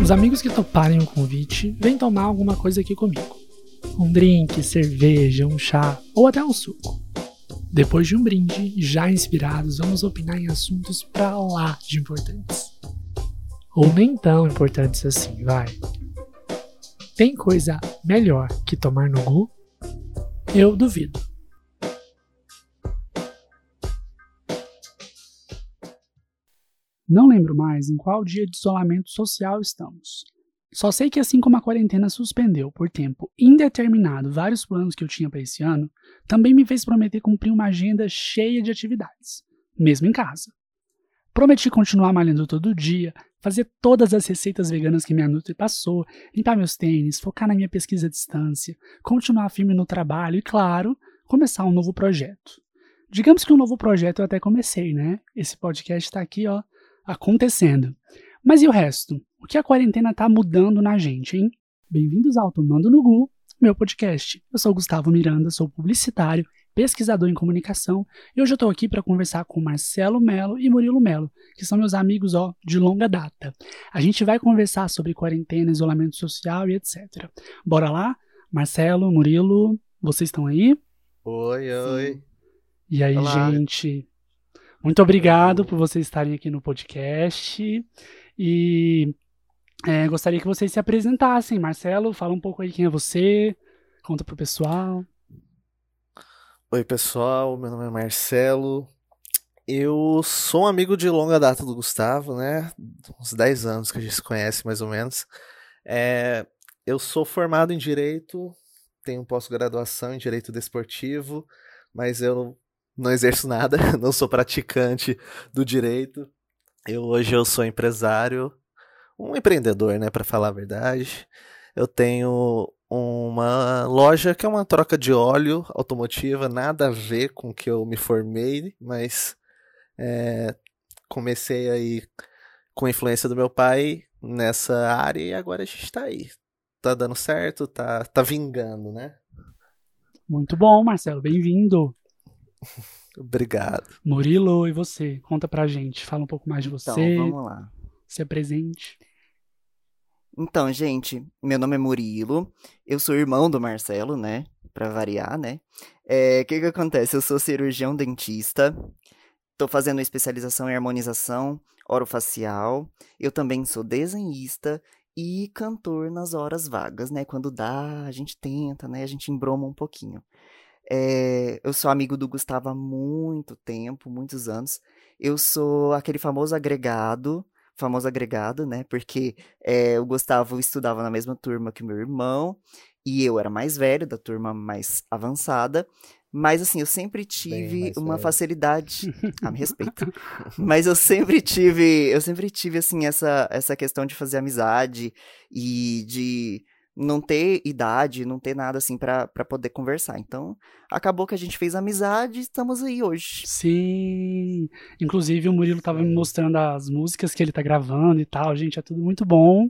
Os amigos que toparem o convite vêm tomar alguma coisa aqui comigo. Um drink, cerveja, um chá ou até um suco. Depois de um brinde, já inspirados, vamos opinar em assuntos pra lá de importantes. Ou nem tão importantes assim, vai. Tem coisa melhor que tomar no Gu? Eu duvido. Não lembro mais em qual dia de isolamento social estamos. Só sei que assim como a quarentena suspendeu por tempo indeterminado vários planos que eu tinha para esse ano, também me fez prometer cumprir uma agenda cheia de atividades, mesmo em casa. Prometi continuar malhando todo dia, fazer todas as receitas veganas que minha Nutri passou, limpar meus tênis, focar na minha pesquisa à distância, continuar firme no trabalho e, claro, começar um novo projeto. Digamos que um novo projeto eu até comecei, né? Esse podcast está aqui, ó, acontecendo. Mas e o resto? O que a quarentena tá mudando na gente, hein? Bem-vindos ao Tomando no Gu, meu podcast. Eu sou Gustavo Miranda, sou publicitário, pesquisador em comunicação, e hoje eu estou aqui para conversar com Marcelo Melo e Murilo Melo, que são meus amigos ó, de longa data. A gente vai conversar sobre quarentena, isolamento social e etc. Bora lá? Marcelo, Murilo, vocês estão aí? Oi, oi. E aí, Olá. gente? Muito obrigado por vocês estarem aqui no podcast. E é, gostaria que vocês se apresentassem. Marcelo, fala um pouco aí quem é você, conta pro pessoal. Oi, pessoal. Meu nome é Marcelo. Eu sou um amigo de longa data do Gustavo, né? Uns 10 anos que a gente se conhece, mais ou menos. É, eu sou formado em Direito, tenho pós-graduação em Direito Desportivo, mas eu não exerço nada, não sou praticante do direito. Eu hoje eu sou empresário, um empreendedor, né, para falar a verdade. Eu tenho uma loja que é uma troca de óleo automotiva, nada a ver com o que eu me formei, mas é, comecei aí com a influência do meu pai nessa área e agora a gente tá aí. Tá dando certo, tá, tá vingando, né? Muito bom, Marcelo, bem-vindo. Obrigado. Murilo, e você? Conta pra gente, fala um pouco mais de Então, você, vamos lá. se apresente. Então, gente, meu nome é Murilo, eu sou irmão do Marcelo, né? Pra variar, né? É, O que que acontece? Eu sou cirurgião dentista, tô fazendo especialização em harmonização orofacial, eu também sou desenhista e cantor nas horas vagas, né? Quando dá, a gente tenta, né? A gente embroma um pouquinho. É, eu sou amigo do Gustavo há muito tempo, muitos anos. Eu sou aquele famoso agregado, famoso agregado, né? Porque é, o Gustavo estudava na mesma turma que o meu irmão, e eu era mais velho, da turma mais avançada. Mas assim, eu sempre tive uma velho. facilidade. Ah, me respeita. Mas eu sempre tive, eu sempre tive assim essa essa questão de fazer amizade e de não ter idade, não ter nada assim pra poder conversar. Então, acabou que a gente fez amizade e estamos aí hoje. Sim, inclusive o Murilo tava me mostrando as músicas que ele tá gravando e tal, gente, é tudo muito bom.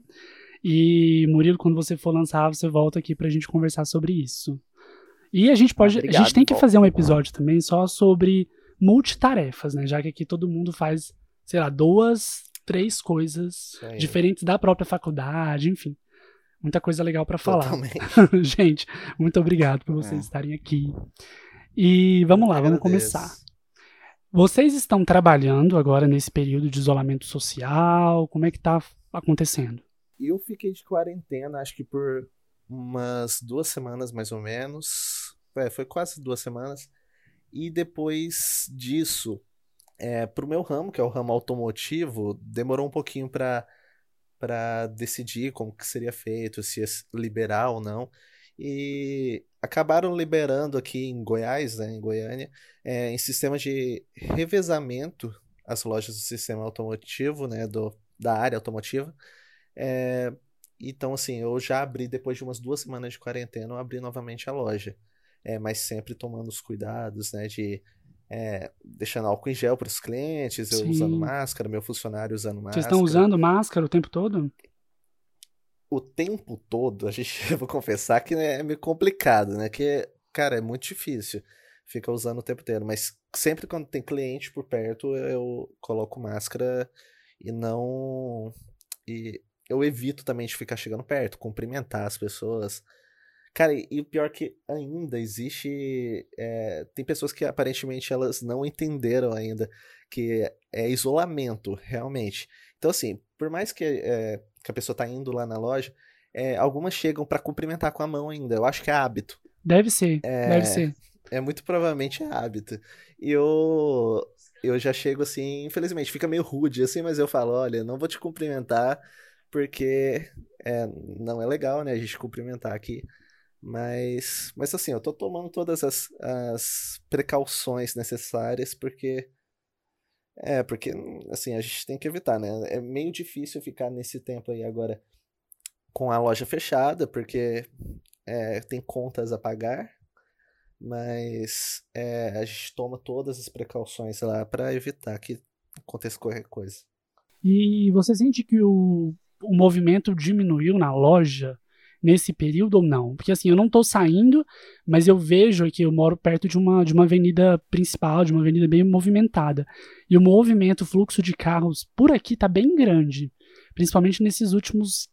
E Murilo, quando você for lançar, você volta aqui pra gente conversar sobre isso. E a gente pode, a obrigado, gente tem que fazer um episódio também só sobre multitarefas, né? Já que aqui todo mundo faz, sei lá, duas, três coisas diferentes da própria faculdade, enfim. Muita coisa legal pra falar. Gente, muito obrigado por vocês É. estarem aqui. E vamos lá, vamos começar. Vocês estão trabalhando agora nesse período de isolamento social? Como é que tá acontecendo? Eu fiquei de quarentena, acho que por umas duas semanas mais ou menos. É, foi quase duas semanas. E depois disso, é, pro meu ramo, que é o ramo automotivo, demorou um pouquinho para para decidir como que seria feito, se ia liberar ou não. E acabaram liberando aqui em Goiás, né, em Goiânia, é, em sistema de revezamento as lojas do sistema automotivo, né, do, da área automotiva. É, então, assim, eu já abri, depois de umas duas semanas de quarentena, eu abri novamente a loja. É, mas sempre tomando os cuidados, né, de é, deixando álcool em gel para os clientes, eu Sim. usando máscara, meu funcionário usando máscara. Vocês estão usando máscara o tempo todo? O tempo todo, a gente, eu vou confessar que é meio complicado, né? Que, cara, é muito difícil. Fica usando o tempo inteiro, mas sempre quando tem cliente por perto, eu coloco máscara e não. E eu evito também de ficar chegando perto, cumprimentar as pessoas. Cara, e, e o pior é que ainda existe. É, tem pessoas que aparentemente elas não entenderam ainda que é isolamento, realmente. Então, assim, por mais que, é, que a pessoa tá indo lá na loja, é, algumas chegam para cumprimentar com a mão ainda. Eu acho que é hábito. Deve ser, é, deve ser. É muito provavelmente é hábito. E eu, eu já chego assim, infelizmente, fica meio rude assim, mas eu falo, olha, não vou te cumprimentar porque é, não é legal, né, a gente cumprimentar aqui. Mas, mas assim, eu tô tomando todas as, as precauções necessárias porque é, porque assim, a gente tem que evitar, né? É meio difícil ficar nesse tempo aí agora com a loja fechada, porque é, tem contas a pagar, mas é, a gente toma todas as precauções lá para evitar que aconteça qualquer coisa. E você sente que o, o movimento diminuiu na loja nesse período ou não? Porque assim, eu não estou saindo, mas eu vejo que eu moro perto de uma, de uma avenida principal, de uma avenida bem movimentada. E o movimento, o fluxo de carros por aqui está bem grande, principalmente nesses últimos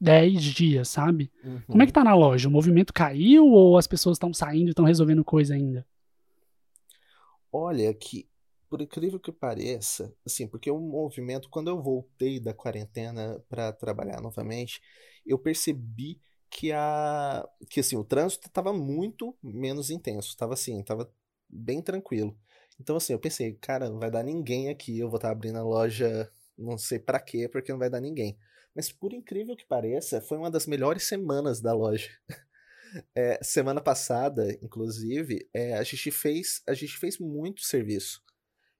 10 dias, sabe? Uhum. Como é que tá na loja? O movimento caiu ou as pessoas estão saindo e estão resolvendo coisa ainda? Olha, que por incrível que pareça, assim, porque o movimento, quando eu voltei da quarentena para trabalhar novamente, eu percebi que a que assim, o trânsito estava muito menos intenso, estava assim, estava bem tranquilo. Então assim, eu pensei, cara, não vai dar ninguém aqui, eu vou estar tá abrindo a loja, não sei para quê, porque não vai dar ninguém. Mas por incrível que pareça, foi uma das melhores semanas da loja. É, semana passada, inclusive, é, a gente fez a gente fez muito serviço.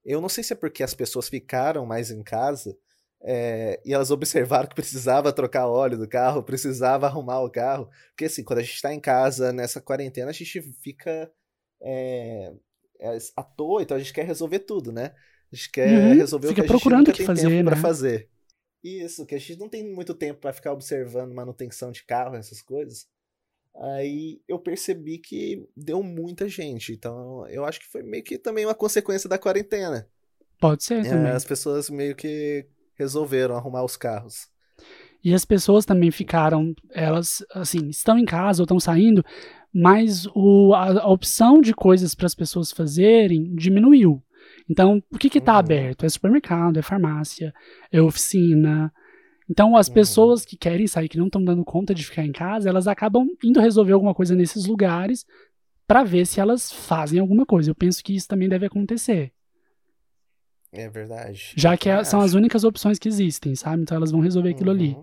Eu não sei se é porque as pessoas ficaram mais em casa é, e elas observaram que precisava trocar óleo do carro, precisava arrumar o carro. Porque assim, quando a gente está em casa nessa quarentena, a gente fica é, à toa, então a gente quer resolver tudo, né? A gente quer uhum, resolver fica o que a gente nunca tem fazer, tempo né? para fazer. Isso, que a gente não tem muito tempo para ficar observando manutenção de carro, essas coisas. Aí eu percebi que deu muita gente. Então eu acho que foi meio que também uma consequência da quarentena. Pode ser também. É, as pessoas meio que resolveram arrumar os carros. E as pessoas também ficaram, elas, assim, estão em casa ou estão saindo, mas o, a, a opção de coisas para as pessoas fazerem diminuiu. Então, o que está uhum. aberto? É supermercado, é farmácia, é oficina. Então, as uhum. pessoas que querem sair, que não estão dando conta de ficar em casa, elas acabam indo resolver alguma coisa nesses lugares para ver se elas fazem alguma coisa. Eu penso que isso também deve acontecer. É verdade. Já que é, são as únicas opções que existem, sabe? Então elas vão resolver aquilo uhum. ali.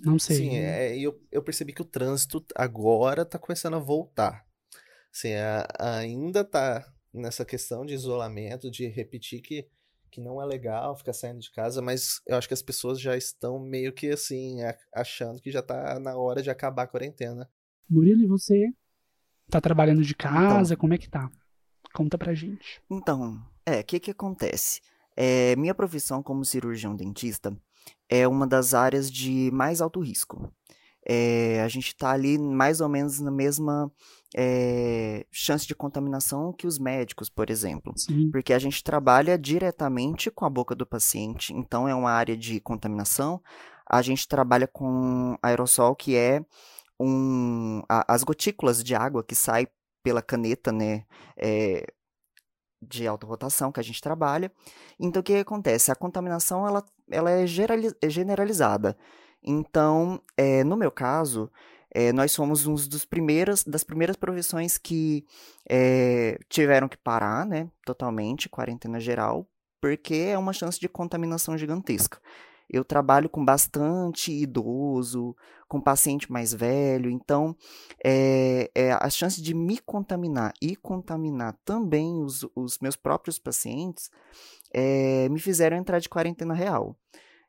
Não sei. Sim, é, eu, eu percebi que o trânsito agora tá começando a voltar. Assim, a, ainda tá nessa questão de isolamento, de repetir que, que não é legal ficar saindo de casa, mas eu acho que as pessoas já estão meio que assim, achando que já tá na hora de acabar a quarentena. Murilo, e você? Tá trabalhando de casa? Então, como é que tá? Conta pra gente. Então, é, o que que acontece? É, minha profissão como cirurgião dentista é uma das áreas de mais alto risco. É, a gente está ali mais ou menos na mesma é, chance de contaminação que os médicos, por exemplo. Sim. Porque a gente trabalha diretamente com a boca do paciente, então é uma área de contaminação. A gente trabalha com aerossol, que é um, a, as gotículas de água que sai pela caneta, né? É, de alta rotação que a gente trabalha. Então, o que acontece? A contaminação ela, ela é generalizada. Então, é, no meu caso, é, nós somos um dos primeiros, das primeiras profissões que é, tiveram que parar, né, totalmente, quarentena geral, porque é uma chance de contaminação gigantesca. Eu trabalho com bastante idoso, com paciente mais velho, então é, é, a chance de me contaminar e contaminar também os, os meus próprios pacientes é, me fizeram entrar de quarentena real.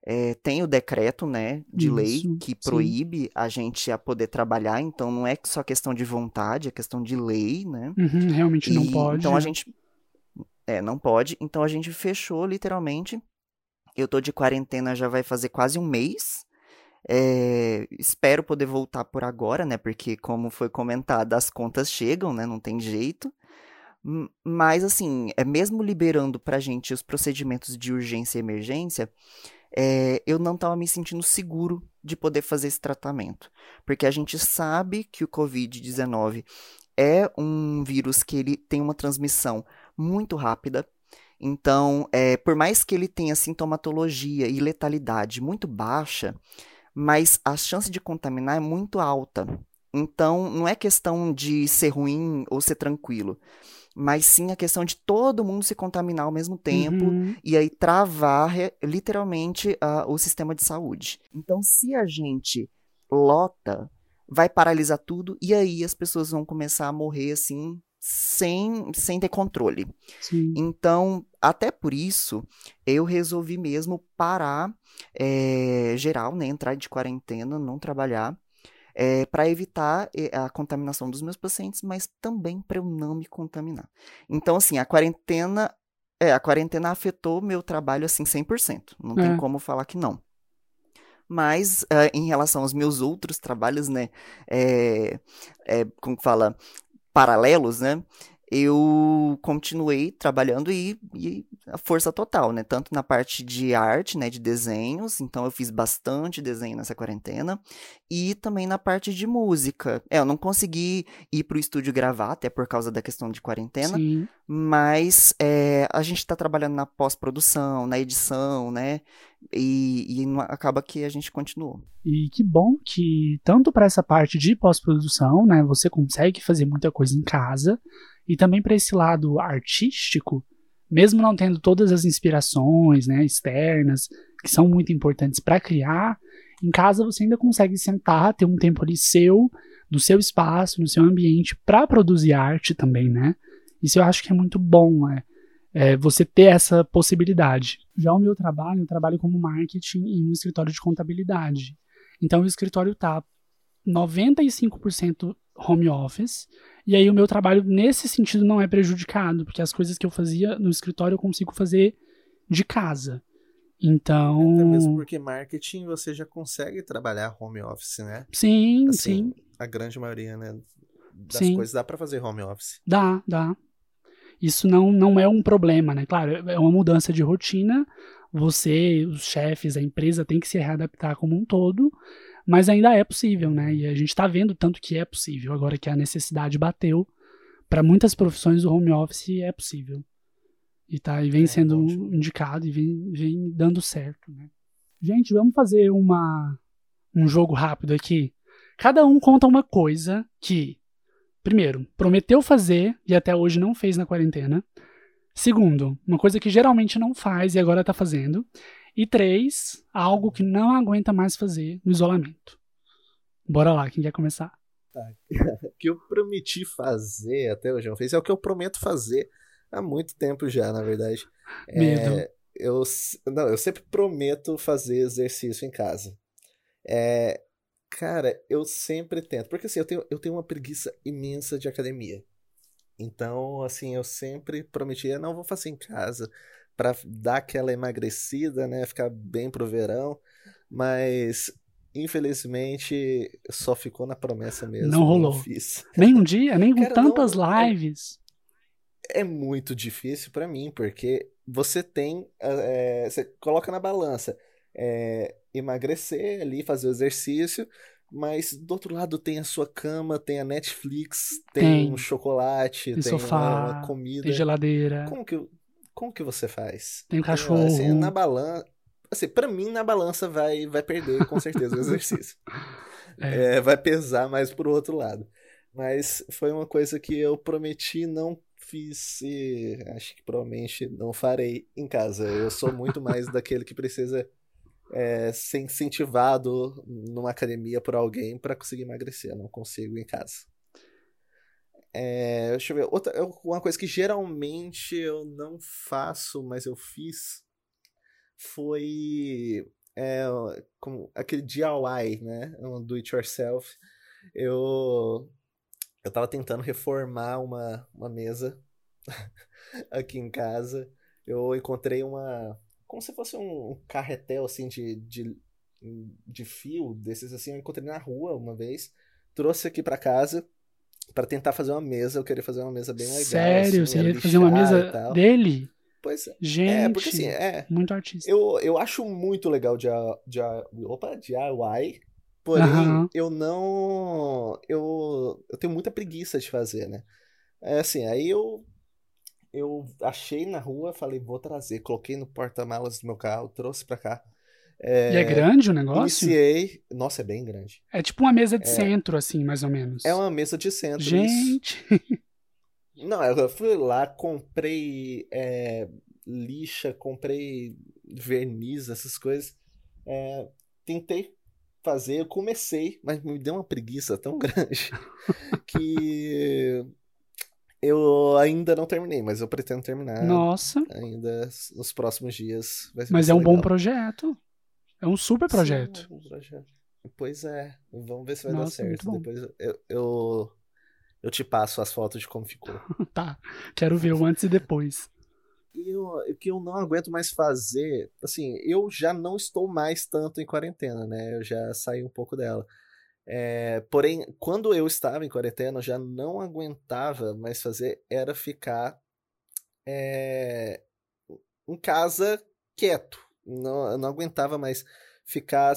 É, tem o decreto, né, de Isso, lei que proíbe sim. a gente a poder trabalhar, então não é só questão de vontade, é questão de lei, né? Uhum, realmente e, não pode. Então a gente é, não pode. Então a gente fechou literalmente. Eu tô de quarentena já vai fazer quase um mês. É, espero poder voltar por agora, né? Porque, como foi comentado, as contas chegam, né? Não tem jeito. Mas, assim, é mesmo liberando pra gente os procedimentos de urgência e emergência, é, eu não estava me sentindo seguro de poder fazer esse tratamento. Porque a gente sabe que o Covid-19 é um vírus que ele tem uma transmissão muito rápida. Então, é, por mais que ele tenha sintomatologia e letalidade muito baixa, mas a chance de contaminar é muito alta. Então, não é questão de ser ruim ou ser tranquilo, mas sim a questão de todo mundo se contaminar ao mesmo tempo Uhum. e aí travar literalmente ah, o sistema de saúde. Então, se a gente lota, vai paralisar tudo e aí as pessoas vão começar a morrer assim, sem, sem ter controle. Sim. Então, até por isso, eu resolvi mesmo parar eh, geral, né? Entrar de quarentena, não trabalhar, para evitar eh, a contaminação dos meus pacientes, mas também para eu não me contaminar. Então, assim, a quarentena, é, a quarentena afetou meu trabalho assim 100%. Não tem É. como falar que não. Mas ah, em relação aos meus outros trabalhos, né? É, é, como que fala? Paralelos, né? Eu continuei trabalhando e, e a força total, né? Tanto na parte de arte, né? De desenhos, então eu fiz bastante desenho nessa quarentena. E também na parte de música. É, eu não consegui ir pro estúdio gravar, até por causa da questão de quarentena. Sim. Mas é, a gente está trabalhando na pós-produção, na edição, né? E, e acaba que a gente continuou. E que bom que, tanto para essa parte de pós-produção, né, você consegue fazer muita coisa em casa, e também para esse lado artístico, mesmo não tendo todas as inspirações né, externas, que são muito importantes para criar, em casa você ainda consegue sentar, ter um tempo ali seu, no seu espaço, no seu ambiente, para produzir arte também, né? Isso eu acho que é muito bom, né? é, você ter essa possibilidade. Já o meu trabalho, eu trabalho como marketing em um escritório de contabilidade. Então o escritório tá 95% home office, e aí o meu trabalho nesse sentido não é prejudicado, porque as coisas que eu fazia no escritório eu consigo fazer de casa. Então, Até mesmo porque marketing você já consegue trabalhar home office, né? sim, Assim, sim, A grande maioria, né? Das Sim. coisas dá pra fazer home office. dá, dá. Isso não, não é um problema, né? Claro, é uma mudança de rotina. Você, os chefes, a empresa tem que se readaptar como um todo, mas ainda é possível, né? E a gente está vendo tanto que é possível, agora que a necessidade bateu. Para muitas profissões, o home office é possível. E, tá, e vem É, sendo indicado e vem, vem dando certo, né? Gente, vamos fazer uma, um jogo rápido aqui. Cada um conta uma coisa que, primeiro, prometeu fazer e até hoje não fez na quarentena. Segundo, uma coisa que geralmente não faz e agora tá fazendo. E três, algo que não aguenta mais fazer no isolamento. Bora lá, quem quer começar? O que eu prometi fazer até hoje não fez é o que eu prometo fazer há muito tempo já, na verdade. É, Medo. eu, s- não, eu sempre prometo fazer exercício em casa. É, cara, eu sempre tento. Porque assim, eu tenho, eu tenho uma preguiça imensa de academia. Então, assim, eu sempre prometia, não vou fazer em casa pra dar aquela emagrecida, né? Ficar bem pro verão. Mas, infelizmente, só ficou na promessa mesmo. Não rolou. fiz. Nem um dia, nem com Cara, tantas não, é- lives. É muito difícil pra mim, porque você tem. é, você coloca na balança é, emagrecer ali, fazer o exercício, mas do outro lado tem a sua cama, tem a Netflix, tem, Tem. um chocolate, Tem tem uma, sofá, uma comida. Tem geladeira. Como que, como que você faz? Tem um Assim, cachorro. na balança. Assim, pra mim, na balança vai, vai perder com certeza o exercício. É. É, vai pesar mais pro outro lado. Mas foi uma coisa que eu prometi não fiz e acho que provavelmente não farei em casa. Eu sou muito mais daquele que precisa é, ser incentivado numa academia por alguém para conseguir emagrecer. Eu não consigo em casa. É, deixa eu ver. Outra, uma coisa que geralmente eu não faço, mas eu fiz foi é, como aquele DIY, né? Um do it yourself. Eu eu tava tentando reformar uma, uma mesa aqui em casa. Eu encontrei uma como se fosse um carretel assim de, de, de fio desses assim, eu encontrei na rua uma vez, trouxe aqui pra casa pra tentar fazer uma mesa. Eu queria fazer uma mesa bem legal, Sério? assim, Você era ia fazer uma mesa dele? Pois é. Gente, É, porque assim, é. muito artista. Eu, eu acho muito legal de, de, opa, DIY, porém eu não. Eu, eu tenho muita preguiça de fazer, né? É assim, aí eu. Eu achei na rua, falei, vou trazer. Coloquei no porta-malas do meu carro, trouxe pra cá. E é grande o negócio? Iniciei. Nossa, é bem grande. É tipo uma mesa de centro, assim, mais ou menos. É uma mesa de centro. isso. Gente, Não, eu fui lá, comprei é, lixa, comprei verniz, essas coisas. É, tentei fazer, eu comecei, mas me deu uma preguiça tão grande que eu ainda não terminei, mas eu pretendo terminar nossa. ainda nos próximos dias. Mas é um bom legal. projeto. É um super projeto. Sim, é um projeto. Pois é, vamos ver se vai Nossa, dar muito certo. Depois eu, eu, eu te passo as fotos de como ficou. Tá. Quero ver o antes e depois. E o que eu não aguento mais fazer, assim, eu já não estou mais tanto em quarentena, né? Eu já saí um pouco dela. É, porém, quando eu estava em quarentena, eu já não aguentava mais fazer, era ficar é, em casa quieto. Não, eu não aguentava mais ficar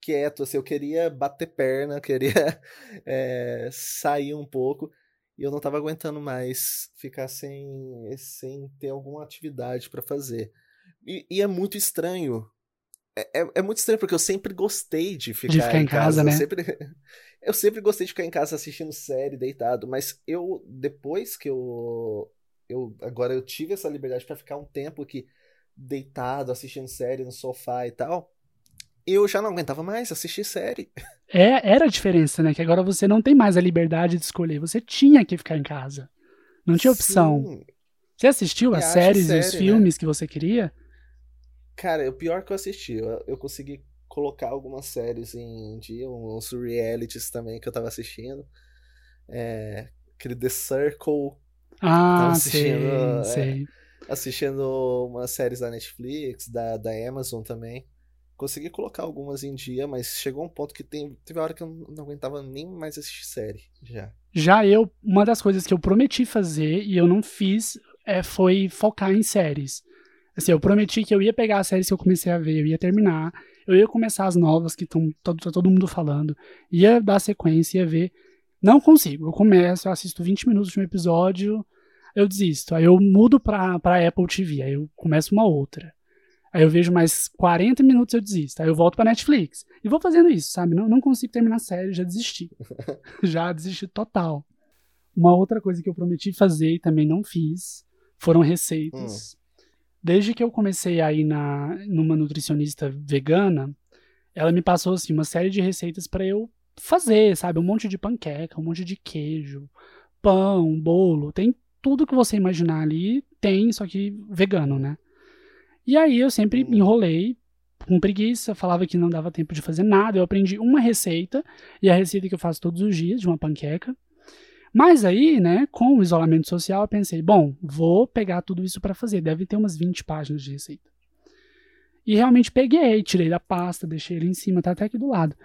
quieto, assim, eu queria bater perna, queria é, sair um pouco. E eu não tava aguentando mais ficar sem, sem ter alguma atividade pra fazer. E, e é muito estranho. É, é, é muito estranho porque eu sempre gostei de ficar, ficar em casa, Eu né? sempre, eu sempre gostei de ficar em casa assistindo série, deitado. Mas eu, depois que eu. eu agora eu tive essa liberdade pra ficar um tempo aqui deitado, assistindo série no sofá e tal. Eu já não aguentava mais assistir série. É, era a diferença, né? Que agora você não tem mais a liberdade de escolher. Você tinha que ficar em casa. Não tinha opção. Sim. Você assistiu as séries e os série, né? filmes que você queria? Cara, o pior que eu assisti, eu, eu consegui colocar algumas séries em dia, uns realities também que eu tava assistindo. É, aquele The Circle, Ah, sei, assistindo, é. sei. Assistindo umas séries da Netflix, da, da Amazon também. Consegui colocar algumas em dia, mas chegou um ponto que tem, teve a hora que eu não aguentava nem mais assistir série, já. Já eu, uma das coisas que eu prometi fazer e eu não fiz é, foi focar em séries. Assim, eu prometi que eu ia pegar as séries que eu comecei a ver, eu ia terminar, eu ia começar as novas que estão todo, tá todo mundo falando, ia dar sequência, ia ver. Não consigo. Eu começo, eu assisto 20 minutos de um episódio, eu desisto. Aí eu mudo pra, pra Apple TV, aí eu começo uma outra. Aí eu vejo mais 40 minutos eu desisto. Aí eu volto pra Netflix. E vou fazendo isso, sabe? Não, não consigo terminar a série, já desisti. já desisti total. Uma outra coisa que eu prometi fazer e também não fiz foram receitas. Desde que eu comecei a ir na, numa nutricionista vegana, ela me passou assim uma série de receitas pra eu fazer, sabe? Um monte de panqueca, um monte de queijo, pão, bolo, tem tudo que você imaginar ali, tem, só que vegano, né? E aí eu sempre Hum. enrolei com preguiça, falava que não dava tempo de fazer nada. Eu aprendi uma receita, e a receita que eu faço todos os dias, de uma panqueca. Mas aí, né, com o isolamento social, eu pensei, bom, vou pegar tudo isso pra fazer. Deve ter umas 20 páginas de receita. E realmente peguei, tirei da pasta, deixei ele em cima, tá até aqui do lado.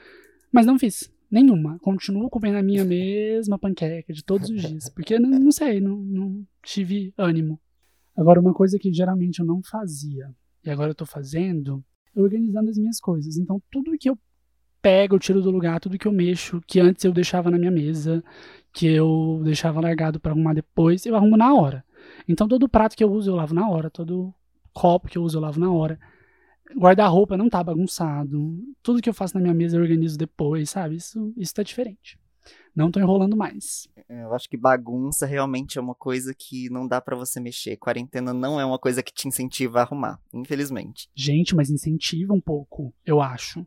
Mas não fiz nenhuma. Continuo comendo a minha mesma panqueca de todos os dias. Porque não, não sei, não, não tive ânimo. Agora, uma coisa que geralmente eu não fazia, e agora eu tô fazendo, é organizando as minhas coisas. Então, tudo que eu pego, eu tiro do lugar, tudo que eu mexo, que antes eu deixava na minha mesa, que eu deixava largado pra arrumar depois, eu arrumo na hora. Então, todo prato que eu uso, eu lavo na hora. Todo copo que eu uso, eu lavo na hora. Guarda-roupa não tá bagunçado. Tudo que eu faço na minha mesa eu organizo depois, sabe? Isso, isso tá diferente. Não tô enrolando mais. Eu acho que bagunça realmente é uma coisa que não dá pra você mexer. Quarentena não é uma coisa que te incentiva a arrumar, infelizmente. Gente, mas incentiva um pouco, eu acho.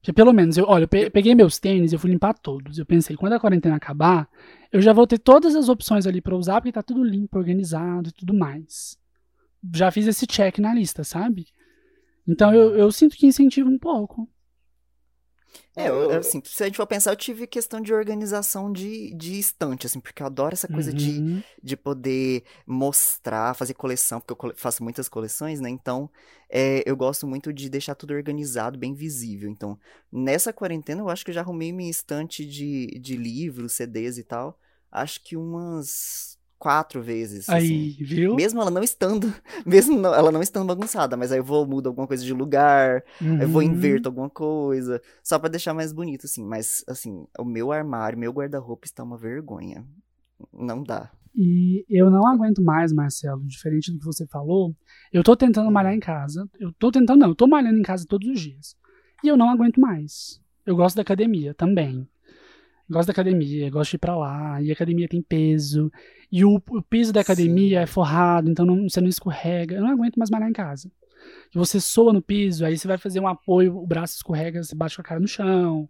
Porque pelo menos, eu, olha, eu pe- peguei meus tênis, eu fui limpar todos. Eu pensei, quando a quarentena acabar, eu já vou ter todas as opções ali pra usar, porque tá tudo limpo, organizado e tudo mais. Já fiz esse check na lista, sabe? Então eu, eu sinto que incentiva um pouco. É, eu, assim, se a gente for pensar, eu tive questão de organização de, de estante, assim, porque eu adoro essa coisa de, Uhum. de poder mostrar, fazer coleção, porque eu faço muitas coleções, né? Então, é, eu gosto muito de deixar tudo organizado, bem visível. Então, nessa quarentena, eu acho que eu já arrumei minha estante de, de livros, CDs e tal. Acho que umas quatro vezes. Aí, assim. viu? Mesmo ela não estando, mesmo não- ela não estando bagunçada, mas aí eu vou, mudo alguma coisa de lugar, aí eu vou, Uhum. inverto alguma coisa, só pra deixar mais bonito, assim. Mas, assim, o meu armário, meu guarda-roupa está uma vergonha. Não dá. E eu não aguento mais, Marcelo, diferente do que você falou. Eu tô tentando malhar em casa. Eu tô tentando, não, eu tô malhando em casa todos os dias. E eu não aguento mais. Eu gosto da academia também. Gosto da academia, gosto de ir pra lá. E a academia tem peso. E o, o piso da academia Sim. é forrado, então não- você não escorrega. Eu não aguento mais malhar em casa. E você soa no piso, aí você vai fazer um apoio, o braço escorrega, você bate com a cara no chão.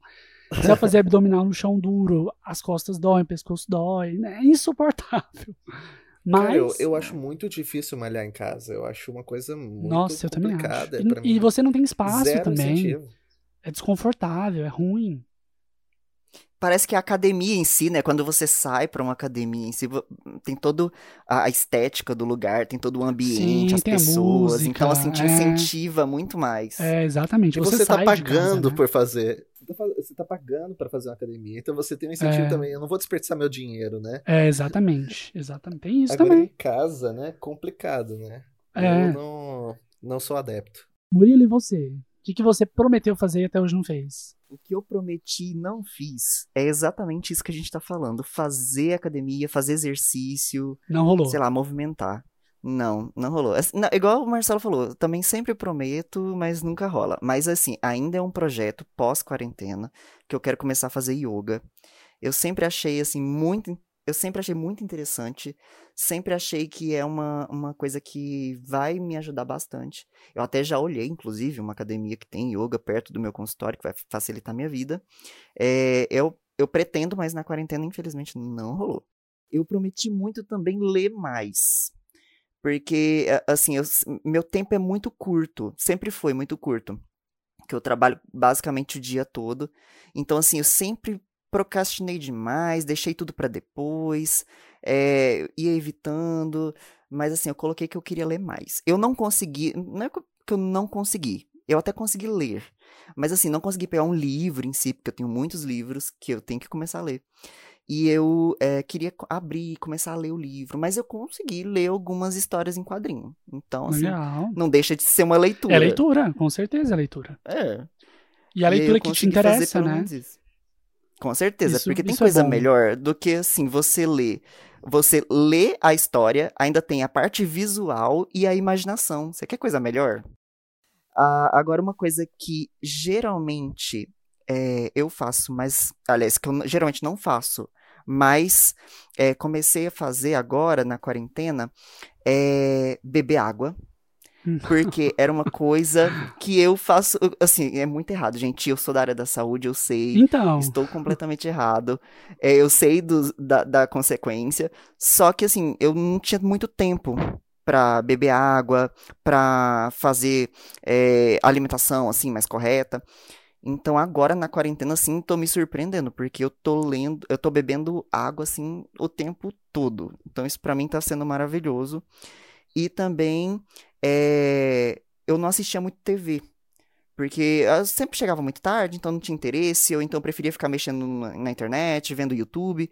Você vai fazer abdominal no chão duro, as costas doem, o pescoço dói. né? É insuportável. Mas. Cara, eu, eu acho muito difícil malhar em casa. Eu acho uma coisa muito Nossa, eu também acho. complicada. E, e você não tem espaço também. incentivo. É desconfortável, é ruim. Parece que a academia em si, né? Quando você sai pra uma academia em si, tem toda a estética do lugar, tem todo o ambiente, Sim, as pessoas. música, então, assim, te é. incentiva muito mais. É, exatamente. E você, tá sai de casa, pagando né? por fazer. Você tá tá pagando pra fazer uma academia. Então você tem um incentivo É. também. Eu não vou desperdiçar meu dinheiro, né? É, exatamente. Exatamente. Tem isso Agora também. em casa, né? Complicado, né? É. Eu não, não sou adepto. Murilo, e você? O que, que você prometeu fazer e até hoje não fez? O que eu prometi e não fiz é exatamente isso que a gente tá falando. Fazer academia, fazer exercício, Não rolou. sei lá, movimentar. Não, não rolou. Não, igual o Marcelo falou, também sempre prometo, mas nunca rola. Mas assim, ainda é um projeto pós-quarentena que eu quero começar a fazer yoga. Eu sempre achei assim muito, eu sempre achei muito interessante, sempre achei que é uma, uma coisa que vai me ajudar bastante. Eu até já olhei, inclusive, uma academia que tem yoga perto do meu consultório, que vai facilitar minha vida. É, eu, eu pretendo, mas na quarentena, infelizmente, não rolou. Eu prometi muito também ler mais. Porque, assim, eu meu tempo é muito curto. Sempre foi muito curto. Que eu trabalho basicamente o dia todo. Então, assim, eu sempre procrastinei demais, deixei tudo pra depois, é, ia evitando. Mas, assim, eu coloquei que eu queria ler mais. Eu não consegui. Não é que eu- não consegui. Eu até consegui ler. Mas, assim, não consegui pegar um livro em si, porque eu tenho muitos livros que eu tenho que começar a ler. E eu é, queria abrir e começar a ler o livro, mas eu consegui ler algumas histórias em quadrinho. Então, assim, Legal. não deixa de ser uma leitura. É leitura, com certeza é leitura. É. E a leitura eu que te interessa, né? isso. Com certeza, Isso- porque tem é coisa bom. melhor do que, assim, você ler. Você lê a história, ainda tem a parte visual e a imaginação. Você quer coisa melhor? Ah, agora, uma coisa que geralmente é, eu faço, mas. Aliás, que eu geralmente não faço, mas é, comecei a fazer agora na quarentena é beber água. Porque era uma coisa que eu faço. Assim, é muito errado, gente. Eu sou da área da saúde, eu sei. Então, Estou completamente errado. É, eu sei dos- da, da consequência. Só que, assim, eu não tinha muito tempo pra beber água, pra fazer é, alimentação, assim, mais correta. Então, agora na quarentena, assim, tô me surpreendendo, porque eu tô lendo, eu tô bebendo água, assim, o tempo todo. Então, isso pra mim tá sendo maravilhoso. E também, é, eu não assistia muito TV. Porque eu sempre chegava muito tarde, então não tinha interesse, ou então eu preferia ficar mexendo na, na internet, vendo YouTube.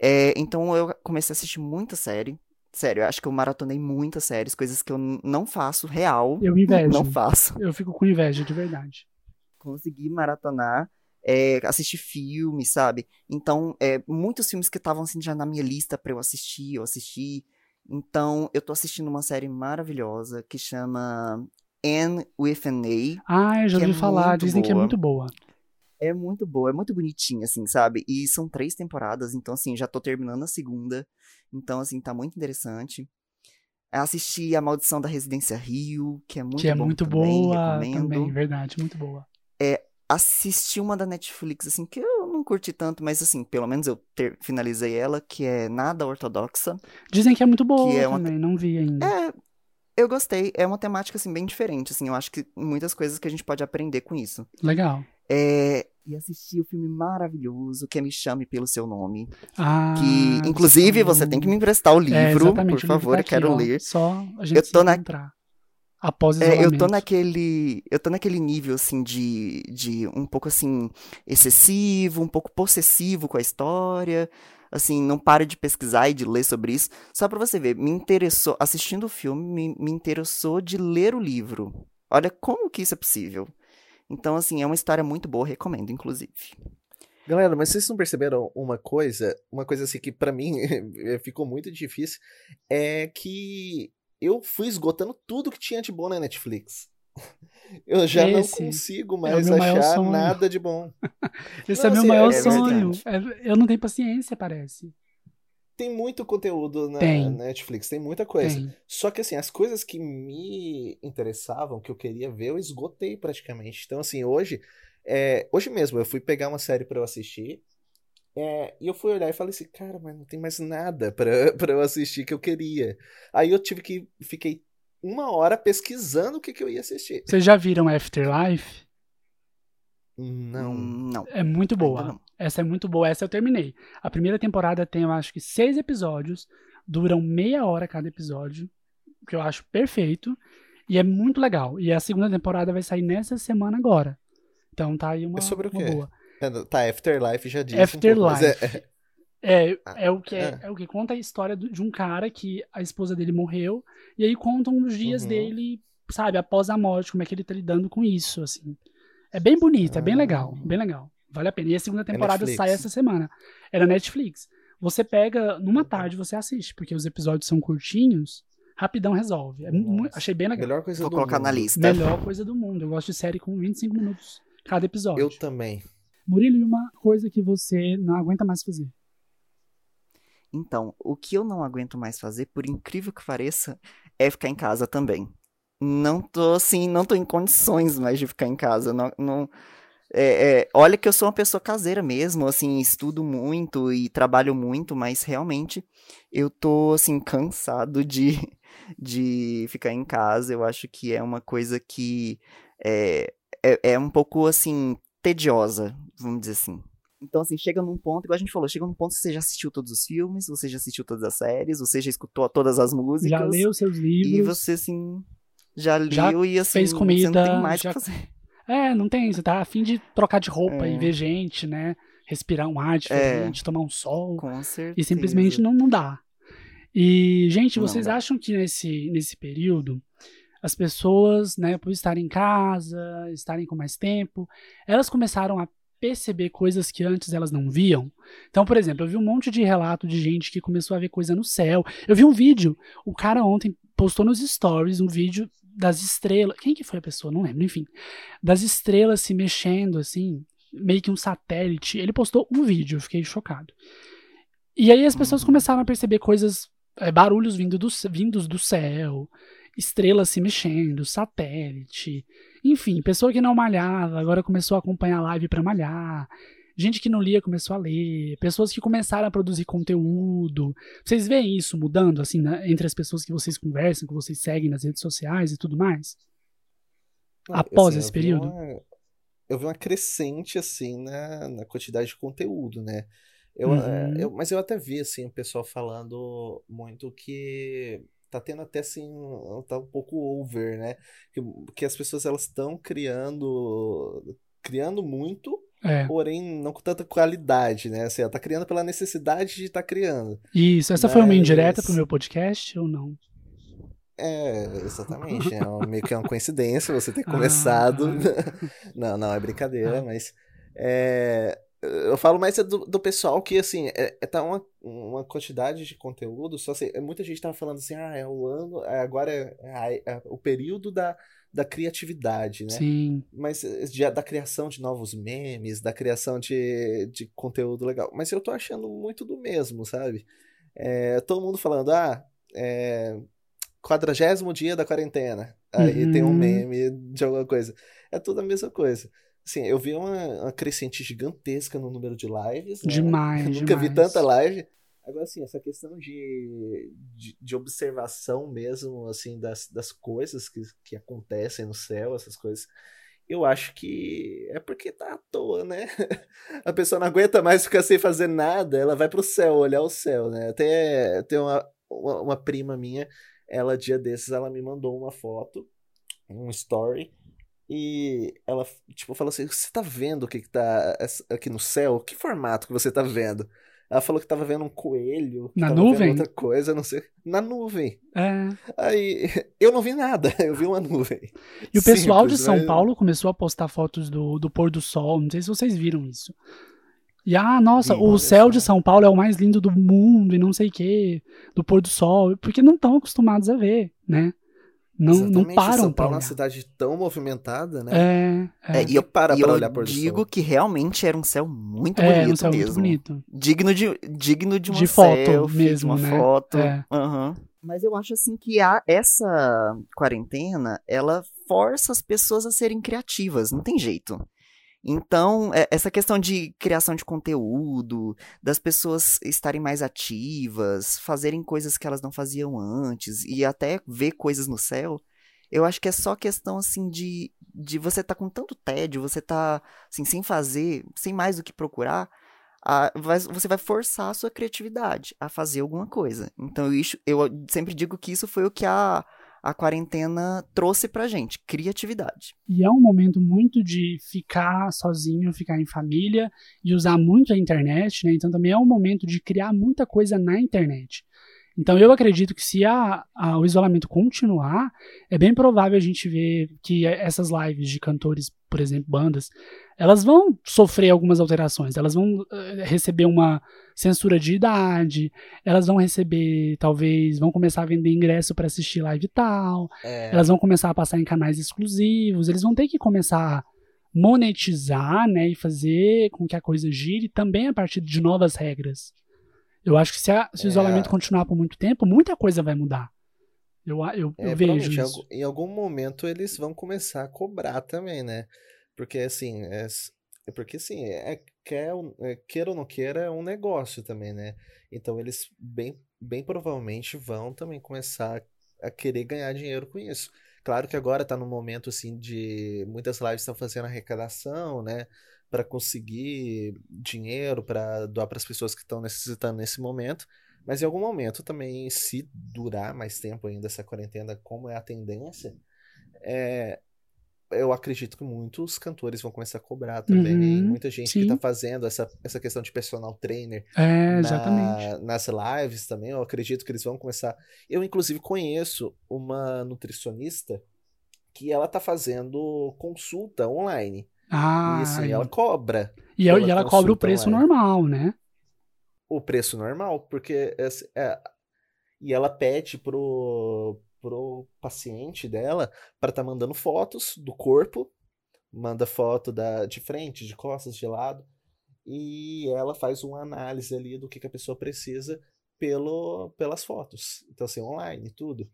É, então eu comecei a assistir muita série. Sério, eu acho que eu maratonei muitas séries, coisas que eu não faço real. eu invejo. Não faço. Eu fico com inveja, de verdade. Consegui maratonar, é, assistir filmes, sabe? Então, é, muitos filmes que estavam assim, já na minha lista pra eu assistir, eu assisti. Então, eu tô assistindo uma série maravilhosa que chama Anne with an A. Ah, eu já Que é ouvi falar, dizem que é boa. muito boa. É muito boa, é muito bonitinha, assim, sabe? E são três temporadas, então, assim, já tô terminando a segunda. Então, assim, tá muito interessante. Assisti A Maldição da Residência Rio, que é muito que é muito também, boa recomendo. também, verdade, muito boa. Assisti uma da Netflix, assim, que eu não curti tanto, mas, assim, pelo menos eu ter- finalizei ela, que é Nada Ortodoxa. Dizem que é muito boa Que é uma- também, não vi ainda. É, eu gostei. É uma temática, assim, bem diferente, assim. Eu acho que muitas coisas que a gente pode aprender com isso. Legal. É, e assisti o filme maravilhoso, que é Me Chame Pelo Seu Nome. Ah, Que, você inclusive, falou. você tem que me emprestar o livro, É, por livro favor, tá eu quero aqui, ó, ler. Só a gente Eu tô na- encontrar. Após É, isolamento. eu tô naquele, eu tô naquele nível, assim, de, de um pouco, assim, excessivo, um pouco possessivo com a história, assim, não paro de pesquisar e de ler sobre isso. Só pra você ver, me interessou, assistindo o filme, me, me interessou de ler o livro. Olha como que isso é possível. Então, assim, é uma história muito boa, recomendo, inclusive. Galera, mas vocês não perceberam uma coisa? Uma coisa assim que para mim ficou muito difícil. É que eu fui esgotando tudo que tinha de bom na Netflix. Eu já Esse não consigo é mais maior achar nada de bom. Esse Não, é meu assim, maior é sonho. verdade. É- eu não tenho paciência, parece. Tem muito conteúdo na Tem. Netflix, tem muita coisa. Tem. Só que assim, as coisas que me interessavam, que eu queria ver, eu esgotei praticamente. Então, assim, hoje, é, hoje mesmo, eu fui pegar uma série pra eu assistir. É, e eu fui olhar e falei assim, cara, mas não tem mais nada pra, pra eu assistir que eu queria. Aí eu tive que. Fiquei uma hora pesquisando o que, que eu ia assistir. Vocês já viram Afterlife? Não. Não. É muito boa. Essa é muito boa. Essa eu terminei. A primeira temporada tem, eu acho que, seis episódios. Duram meia hora cada episódio. Que eu acho perfeito. E é muito legal. E a segunda temporada vai sair nessa semana agora. Então tá aí uma, É sobre o uma quê? boa. É, Tá, Afterlife já disse. um pouco, mas é- Afterlife. É, é o que é, Ah. é o que conta a história de um cara que a esposa dele morreu e aí contam os dias Uhum. dele, sabe, após a morte, como é que ele tá lidando com isso, assim. É bem bonito, é bem Ah. legal, bem legal. Vale a pena. E a segunda temporada Netflix. sai essa semana. É na Netflix. Você pega numa tarde, você assiste, porque os episódios são curtinhos, rapidão resolve. É achei bem legal. Melhor coisa Vou do colocar na mundo. lista. Melhor coisa do mundo. Eu gosto de série com 25 minutos cada episódio. Eu também. Murilo, e uma coisa que você não aguenta mais fazer? Então, o que eu não aguento mais fazer, por incrível que pareça, é ficar em casa também. Não tô assim, não tô em condições mais de ficar em casa. Não, não- é, é, olha que eu sou uma pessoa caseira mesmo, assim, estudo muito e trabalho muito, mas realmente eu tô assim cansado de, de ficar em casa. Eu acho que é uma coisa que é, é, é um pouco assim tediosa, vamos dizer assim. Então, assim, chega num ponto, igual a gente falou, chega num ponto que você já assistiu todos os filmes, você já assistiu todas as séries, você já escutou todas as músicas. Já leu seus E livros? você, assim, já leu Já e, assim, fez você não comida, tem mais o já- que fazer. É, não tem. Você tá afim de trocar de roupa É. e ver gente, né? Respirar um ar diferente, tomar um sol. Com certeza. E simplesmente não, não dá. E, gente, Não vocês dá. acham que nesse, nesse período, as pessoas, né, por estarem em casa, estarem com mais tempo, elas começaram a perceber coisas que antes elas não viam? Então, por exemplo, eu vi um monte de relato de gente que começou a ver coisa no céu. Eu vi um vídeo, o cara ontem postou nos stories um vídeo das estrelas. Quem que foi a pessoa? Não lembro, enfim. Das estrelas se mexendo, assim, meio que um satélite. Ele postou um vídeo, eu fiquei chocado. E aí as pessoas Uhum. começaram a perceber coisas, é, barulhos vindo do, vindos do céu, estrelas se mexendo, satélite. Enfim, pessoa que não malhava agora começou a acompanhar a live pra malhar. Gente que não lia começou a ler. Pessoas que começaram a produzir conteúdo. Vocês veem isso mudando, assim, né, entre as pessoas que vocês conversam, que vocês seguem nas redes sociais e tudo mais? Ah, Após assim, esse eu vi período? uma- eu vi uma crescente, assim, na, na quantidade de conteúdo, né? Eu, Uhum. é, eu- mas eu até vi, assim, o pessoal falando muito que tá tendo até, assim, tá um pouco over, né? Que, que as pessoas, elas estão criando, criando muito, É. porém não com tanta qualidade, né? Assim, ela tá criando pela necessidade de estar criando. Isso. Essa foi uma Mas- indireta pro meu podcast ou não? É, exatamente. É uma- meio que é uma coincidência você ter Ah. começado. Não, não, é brincadeira, Ah. mas. é, eu falo mais é do, do pessoal que, assim, é, é- tá uma, uma quantidade de conteúdo, só assim, muita gente tava falando assim, ah, é o ano, é agora é, a- é o período da, da criatividade, né? Sim. Mas eh, de- da criação de novos memes, da criação de, de conteúdo legal. Mas eu tô achando muito do mesmo, sabe? É, todo mundo falando, ah, é, quadragésimo dia da quarentena. Aí tem um Uhum. meme de alguma coisa. É tudo a mesma coisa. Assim, eu vi uma, uma crescente gigantesca no número de lives, né? Demais, nunca vi demais. tanta live. Agora, assim, essa questão de, de, de observação mesmo, assim, das, das coisas que, que acontecem no céu, essas coisas, eu acho que é porque tá à toa, né? A pessoa não aguenta mais ficar sem fazer nada, ela vai pro céu, olhar o céu, né? Até tem uma, uma, uma prima minha, ela, dia desses, ela me mandou uma foto, um story, e ela, tipo, falou assim: Você tá vendo o que, que tá aqui no céu? Que formato que você tá vendo? Ela falou que tava vendo um coelho. Na nuvem? Outra coisa, não sei. Na nuvem. É. Aí, eu não vi nada, eu vi uma nuvem. E o pessoal de Simples, São mas- Paulo começou a postar fotos do, do pôr do sol. Não sei se vocês viram isso. E ah, nossa, Vi, o céu de São Paulo é o mais lindo do mundo e não sei o quê, do pôr do sol, porque não estão acostumados a ver, né? Não, não Exatamente, param São pra Paulo é uma olhar. cidade tão movimentada, né? É, é, É, e eu, para e pra eu olhar do digo que realmente era um céu muito é, bonito um céu mesmo. muito bonito. Digno de, digno de uma De foto selfie, mesmo, de uma né? foto. É. Aham. Mas eu acho assim que a, essa quarentena, ela força as pessoas a serem criativas, não tem jeito. Então, é- essa questão de criação de conteúdo, das pessoas estarem mais ativas, fazerem coisas que elas não faziam antes e até ver coisas no céu, eu acho que é só questão assim de, de você tá com tanto tédio, você tá assim sem fazer, sem mais do que procurar, a- você vai forçar a sua criatividade a fazer alguma coisa. Então, eu sempre digo que isso foi o que a, a quarentena trouxe pra gente, criatividade. E é um momento muito de ficar sozinho, ficar em família e usar muito a internet, né? Então também é um momento de criar muita coisa na internet. Então eu acredito que se a, a- o isolamento continuar, é bem provável a gente ver que essas lives de cantores, por exemplo, bandas, elas vão sofrer algumas alterações. Elas vão eh, receber uma censura de idade, elas vão receber, talvez, vão começar a vender ingresso para assistir live e tal. É, Elas vão começar a passar em canais exclusivos, eles vão ter que começar a monetizar, né, e fazer com que a coisa gire também a partir de novas regras. Eu acho que se, a- se o É. isolamento continuar por muito tempo, muita coisa vai mudar. Eu, eu, é, eu vejo isso. Em algum momento eles vão começar a cobrar também, né? Porque assim, é, é porque assim, é, quer, é, queira ou não queira, é um negócio também, né? Então eles bem, bem provavelmente vão também começar a querer ganhar dinheiro com isso. Claro que agora tá no momento assim de muitas lives estão fazendo arrecadação, né? Para conseguir dinheiro para doar para as pessoas que estão necessitando nesse momento. Mas em algum momento também, se durar mais tempo ainda essa quarentena, como é a tendência, é, eu acredito que muitos cantores vão começar a cobrar também. Uhum, Muita gente que sim. tá fazendo essa, essa questão de personal trainer É, na- exatamente. nas lives também, eu acredito que eles vão começar. Eu, inclusive, conheço uma nutricionista que ela tá fazendo consulta online. Ah, e assim, ela cobra e, ela- e ela cobra o preço online. normal, né? o preço normal, porque esse- é, e ela pede pro, pro paciente dela para estar mandando fotos do corpo, manda foto da, de frente, de costas, de lado, e ela faz uma análise ali do que, que a pessoa precisa pelo, pelas fotos. Então, assim, online, tudo.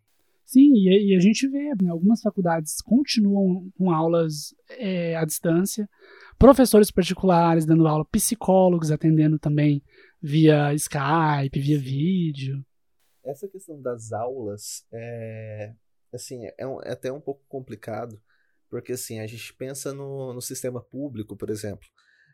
Sim, e, e a gente vê, né, algumas faculdades continuam com aulas é, à distância, professores particulares dando aula, psicólogos atendendo também via Skype, via vídeo. Essa questão das aulas é assim, é, um- é até um pouco complicado, porque assim, a gente pensa no, no sistema público, por exemplo.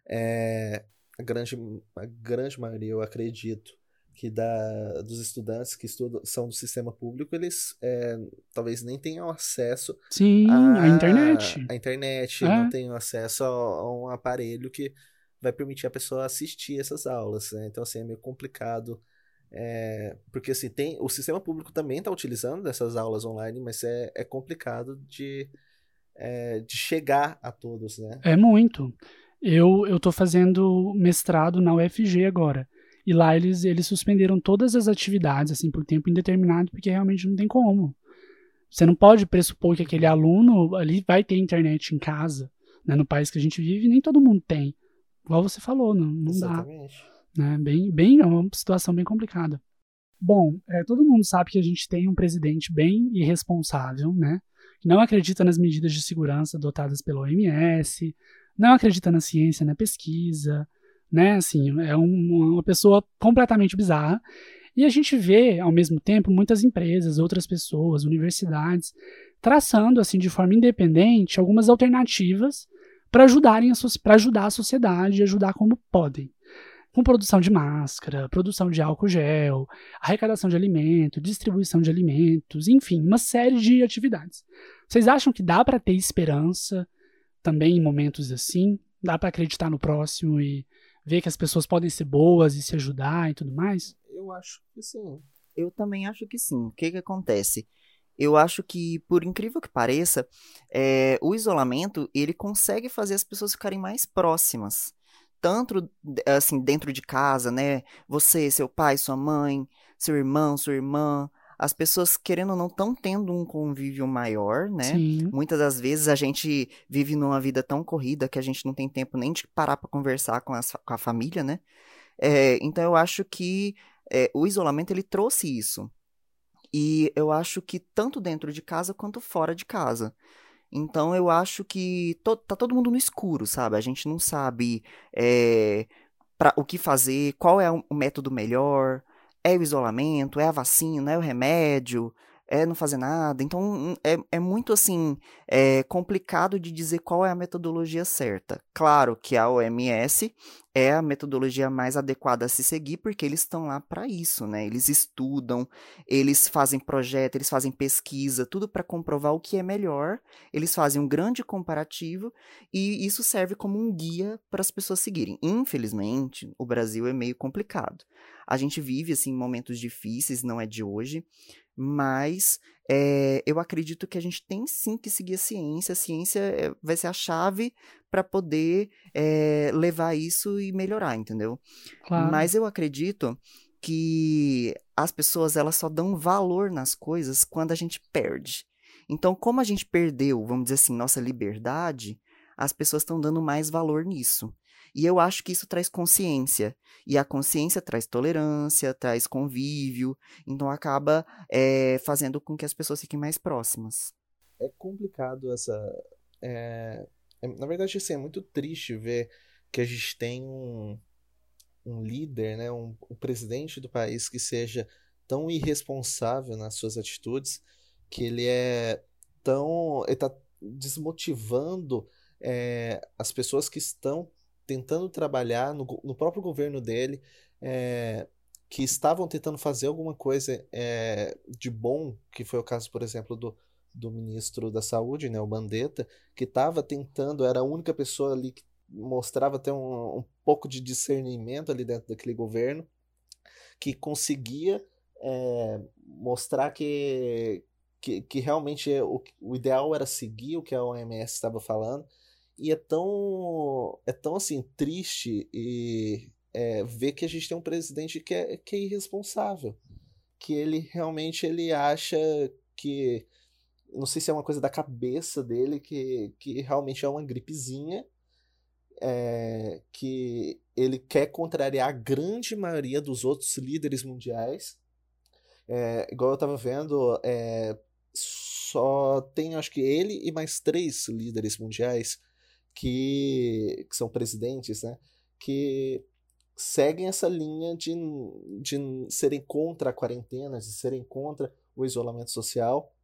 É, a grande, a grande maioria, eu acredito, que da, dos estudantes que estudam, são do sistema público, eles é, talvez nem tenham acesso Sim, à a internet. à internet, É. não tenham acesso a, a um aparelho que vai permitir a pessoa assistir essas aulas, né? Então, assim, é meio complicado. É, porque, assim, tem, o sistema público também está utilizando dessas aulas online, mas é, é complicado de, é, de chegar a todos, né? É muito. Eu, tô fazendo mestrado na UFG agora. E lá eles, eles suspenderam todas as atividades, assim, por tempo indeterminado, porque realmente não tem como. Você não pode pressupor que aquele aluno ali vai ter internet em casa, né? No país que a gente vive, nem todo mundo tem. Igual você falou, não, não dá. Né? Bem, bem, é uma situação bem complicada. Bom, é, todo mundo sabe que a gente tem um presidente bem irresponsável, né? Não acredita nas medidas de segurança adotadas pela OMS, não acredita na ciência, na pesquisa, né? Assim, é um- uma pessoa completamente bizarra. E a gente vê, ao mesmo tempo, muitas empresas, outras pessoas, universidades, traçando, assim, de forma independente, algumas alternativas para ajudarem a so- pra ajudar a sociedade e ajudar como podem com produção de máscara, produção de álcool gel, arrecadação de alimento, distribuição de alimentos, enfim, uma série de atividades. Vocês acham que dá para ter esperança também em momentos assim? Dá para acreditar no próximo e ver que as pessoas podem ser boas e se ajudar e tudo mais? Eu acho que sim. Eu também acho que sim. O que que acontece? Eu acho que, por incrível que pareça, é, o isolamento ele consegue fazer as pessoas ficarem mais próximas. Tanto assim, dentro de casa, né? Você, seu pai, sua mãe, seu irmão, sua irmã, as pessoas, querendo ou não, estão tendo um convívio maior, né? Sim. Muitas das vezes a gente vive numa vida tão corrida que a gente não tem tempo nem de parar para conversar com, as, com, a família, né? É, então eu acho que é, o isolamento ele trouxe isso. E eu acho que tanto dentro de casa quanto fora de casa. Então eu acho que to, tá todo mundo no escuro, sabe? A gente não sabe é, pra, o que fazer, qual é o método melhor é o isolamento, é a vacina, é o remédio, é não fazer nada. Então, é, é muito assim, é complicado de dizer qual é a metodologia certa. Claro que a OMS é a metodologia mais adequada a se seguir, porque eles estão lá para isso, né? Eles estudam, eles fazem projeto, eles fazem pesquisa, tudo para comprovar o que é melhor. Eles fazem um grande comparativo e isso serve como um guia para as pessoas seguirem. Infelizmente, o Brasil é meio complicado. A gente vive assim momentos difíceis, não é de hoje, mas é, eu acredito que a gente tem sim que seguir a ciência. A ciência eh, vai ser a chave para poder é, levar isso e melhorar, entendeu? Claro. Mas eu acredito que as pessoas elas só dão valor nas coisas quando a gente perde. Então, como a gente perdeu, vamos dizer assim, nossa liberdade, as pessoas estão dando mais valor nisso. E eu acho que isso traz consciência. E a consciência traz tolerância, traz convívio, então acaba é, fazendo com que as pessoas fiquem mais próximas. É complicado essa. É, é, na verdade, assim, é muito triste ver que a gente tem um, um líder, né, um, um presidente do país que seja tão irresponsável nas suas atitudes, que ele é tão. ele está desmotivando é, as pessoas que estão tentando trabalhar no, no próprio governo dele, é, que estavam tentando fazer alguma coisa é, de bom, que foi o caso, por exemplo, do, do ministro da Saúde, né, o Mandetta, que estava tentando, era a única pessoa ali que mostrava até um, um pouco de discernimento ali dentro daquele governo, que conseguia é, mostrar que, que, que realmente o, o ideal era seguir o que a OMS estava falando, e é tão, é tão assim, triste e é, ver que a gente tem um presidente que é, que é irresponsável. Que ele realmente ele acha que. Não sei se é uma coisa da cabeça dele, que, que realmente é uma gripezinha. É, que ele quer contrariar a grande maioria dos outros líderes mundiais. É, igual eu estava vendo, é, só tem acho que ele e mais três líderes mundiais que, que são presidentes, né, que seguem essa linha de, de serem contra a quarentena, de serem contra o isolamento social.